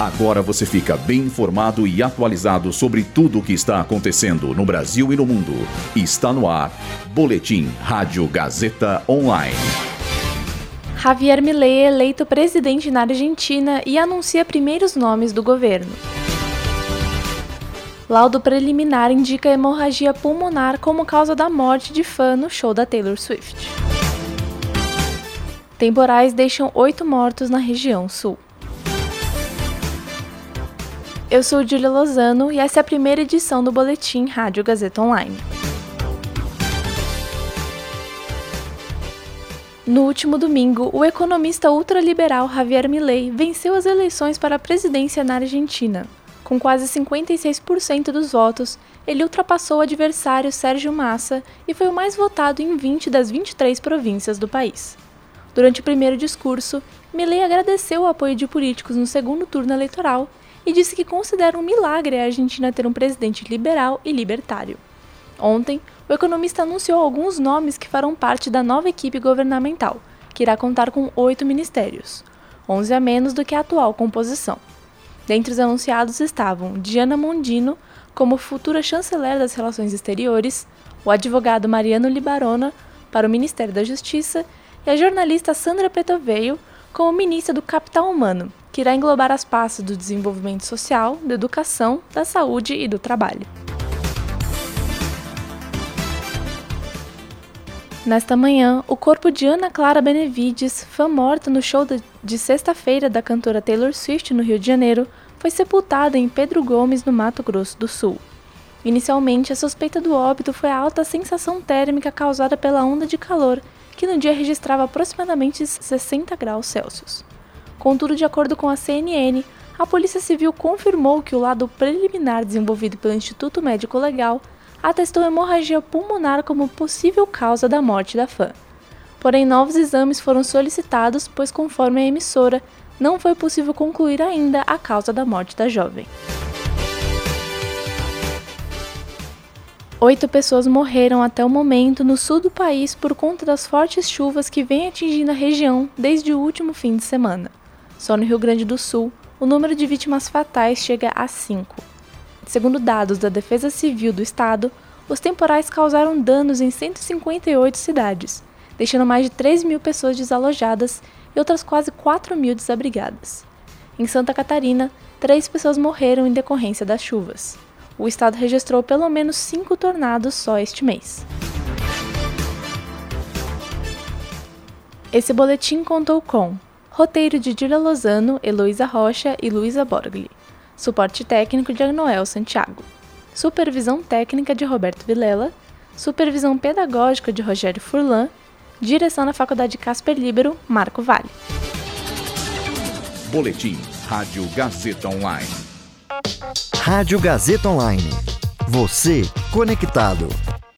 Agora você fica bem informado e atualizado sobre tudo o que está acontecendo no Brasil e no mundo. Está no ar. Boletim Rádio Gazeta Online. Javier Milei é eleito presidente na Argentina e anuncia primeiros nomes do governo. Laudo preliminar indica hemorragia pulmonar como causa da morte de fã no show da Taylor Swift. Temporais deixam oito mortos na região sul. Eu sou Julia Lozano e essa é a primeira edição do Boletim Rádio Gazeta Online. No último domingo, o economista ultraliberal Javier Milei venceu as eleições para a presidência na Argentina. Com quase 56% dos votos, ele ultrapassou o adversário Sérgio Massa e foi o mais votado em 20 das 23 províncias do país. Durante o primeiro discurso, Milei agradeceu o apoio de políticos no segundo turno eleitoral e disse que considera um milagre a Argentina ter um presidente liberal e libertário. Ontem, o economista anunciou alguns nomes que farão parte da nova equipe governamental, que irá contar com oito ministérios, 11 a menos do que a atual composição. Dentre os anunciados estavam Diana Mondino, como futura chanceler das Relações Exteriores, o advogado Mariano Libarona, para o Ministério da Justiça, e a jornalista Sandra Petoveio, como ministra do Capital Humano, que irá englobar as pastas do desenvolvimento social, da educação, da saúde e do trabalho. Nesta manhã, o corpo de Ana Clara Benevides, fã morta no show de sexta-feira da cantora Taylor Swift no Rio de Janeiro, foi sepultado em Pedro Gomes, no Mato Grosso do Sul. Inicialmente, a suspeita do óbito foi a alta sensação térmica causada pela onda de calor, que no dia registrava aproximadamente 60 graus Celsius. Contudo, de acordo com a CNN, a Polícia Civil confirmou que o lado preliminar desenvolvido pelo Instituto Médico Legal atestou hemorragia pulmonar como possível causa da morte da fã. Porém, novos exames foram solicitados, pois, conforme a emissora, não foi possível concluir ainda a causa da morte da jovem. Oito pessoas morreram até o momento no sul do país por conta das fortes chuvas que vêm atingindo a região desde o último fim de semana. Só no Rio Grande do Sul, o número de vítimas fatais chega a 5. Segundo dados da Defesa Civil do Estado, os temporais causaram danos em 158 cidades, deixando mais de 3 mil pessoas desalojadas e outras quase 4 mil desabrigadas. Em Santa Catarina, três pessoas morreram em decorrência das chuvas. O estado registrou pelo menos cinco tornados só este mês. Esse boletim contou com Roteiro de Julia Lozano, Heloísa Rocha e Luísa Borgli. Suporte técnico de Noel Santiago. Supervisão técnica de Roberto Vilela. Supervisão pedagógica de Rogério Furlan. Direção na Faculdade Casper Libero, Marco Vale. Boletim Rádio Gazeta Online. Rádio Gazeta Online. Você conectado.